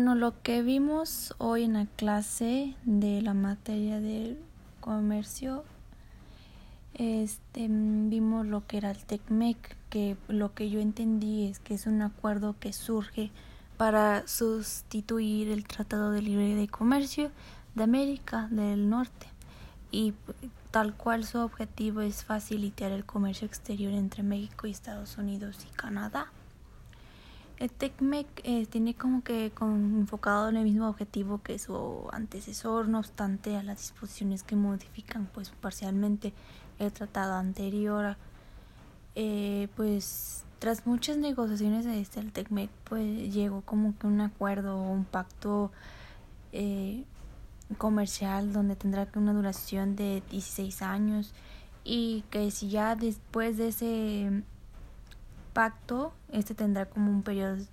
bueno, lo que vimos hoy en la clase de la materia del comercio, este, vimos lo que era el TECMEC, que lo que yo entendí es que es un acuerdo que surge para sustituir el Tratado de Libre de Comercio de América del Norte y tal cual su objetivo es facilitar el comercio exterior entre México y Estados Unidos y Canadá. El TECMEC eh, tiene como que enfocado en el mismo objetivo que su antecesor, no obstante a las disposiciones que modifican pues parcialmente el tratado anterior. Eh, pues tras muchas negociaciones este, el TECMEC pues llegó como que un acuerdo, un pacto eh, comercial donde tendrá una duración de 16 años y que si ya después de ese pacto este tendrá como un periodo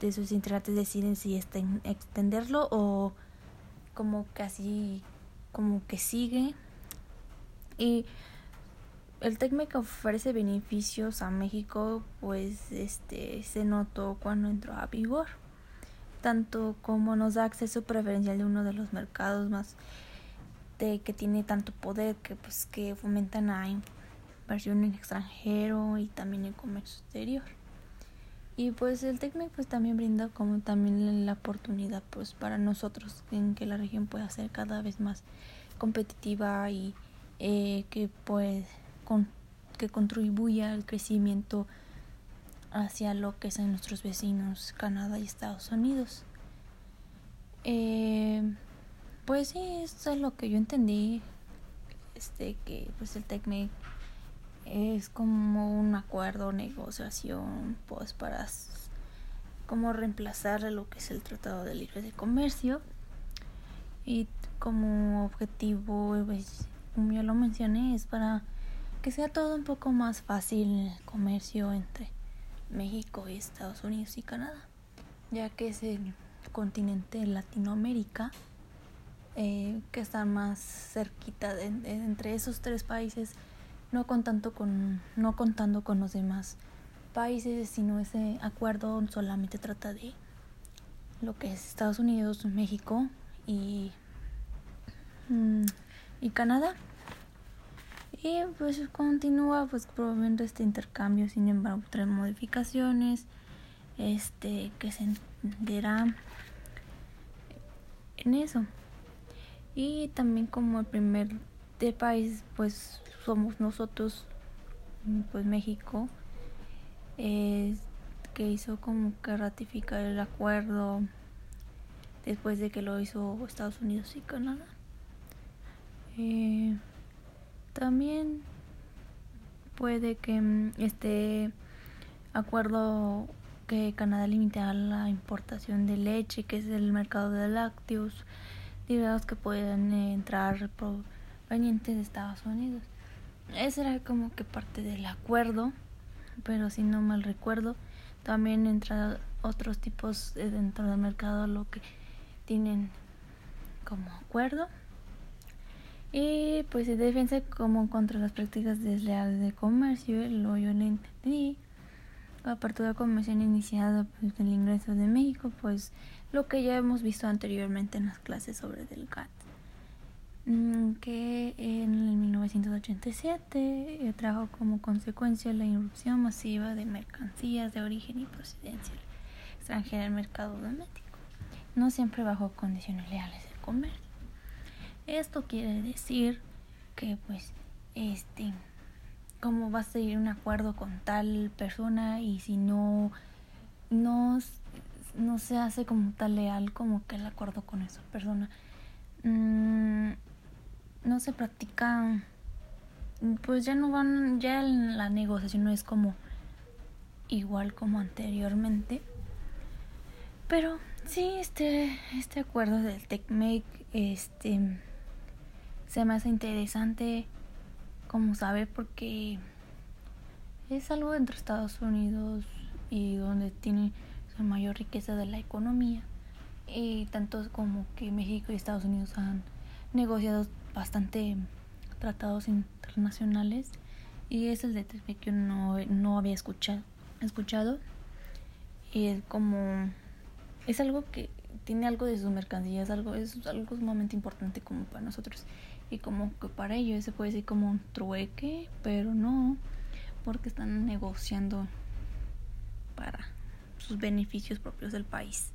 de sus integrantes deciden si extenderlo o como así como que sigue. Y el TECMEC ofrece beneficios a México pues este se notó cuando entró a vigor tanto como nos da acceso preferencial de uno de los mercados más de que tiene tanto poder que pues que fomentan la inversión en extranjero y también el comercio exterior y pues el TECMEC pues también brinda como también la oportunidad pues para nosotros en que la región pueda ser cada vez más competitiva y eh, que pues con, que contribuya al crecimiento hacia lo que son nuestros vecinos Canadá y Estados Unidos. Eh, pues sí, eso es lo que yo entendí. Este que pues el TECMEC es como un acuerdo, negociación, pues para como reemplazar lo que es el Tratado de Libre de Comercio. Y como objetivo, pues, como ya lo mencioné, es para que sea todo un poco más fácil el comercio entre México y Estados Unidos y Canadá, ya que es el continente de Latinoamérica eh, que está más cerquita de, entre esos tres países, no contando con no contando con los demás países, sino ese acuerdo solamente trata de lo que es Estados Unidos, México y mm, y Canadá. Y pues continúa pues promoviendo este intercambio, sin embargo, tres modificaciones este que se entenderá en eso. Y también como el primer de país pues somos nosotros pues México que hizo como que ratificar el acuerdo después de que lo hizo Estados Unidos y Canadá. Eh, también puede que mm, este acuerdo que Canadá limita la importación de leche, que es el mercado de lácteos, derivados que pueden entrar provenientes de Estados Unidos. Ese era como que parte del acuerdo, pero si no mal recuerdo, también entra otros tipos dentro del mercado lo que tienen como acuerdo. Y pues se defensa como contra las prácticas desleales de comercio, lo yo le entendí. La apertura comercial iniciada pues, el ingreso de México, pues lo que ya hemos visto anteriormente en las clases sobre del GATT. Mm, que en 1987 eh, trajo como consecuencia la irrupción masiva de mercancías de origen y procedencia extranjera al mercado doméstico, no siempre bajo condiciones leales de comercio. Esto quiere decir que pues este cómo va a seguir un acuerdo con tal persona y si no no no se hace como tal leal como que el acuerdo con esa persona. Mm, no se practica pues ya no van ya la negociación no es como igual como anteriormente. Pero sí este este acuerdo del TECMEC este se me hace interesante como saber porque es algo entre Estados Unidos y donde tiene la mayor riqueza de la economía. Y tanto como que México y Estados Unidos han negociado bastante tratados internacionales y es el de que no, no había escuchado escuchado y es como es algo que tiene algo de sus mercancías, algo, es algo sumamente importante como para nosotros. Y como que para ellos se puede decir como un trueque, pero no, porque están negociando para sus beneficios propios del país.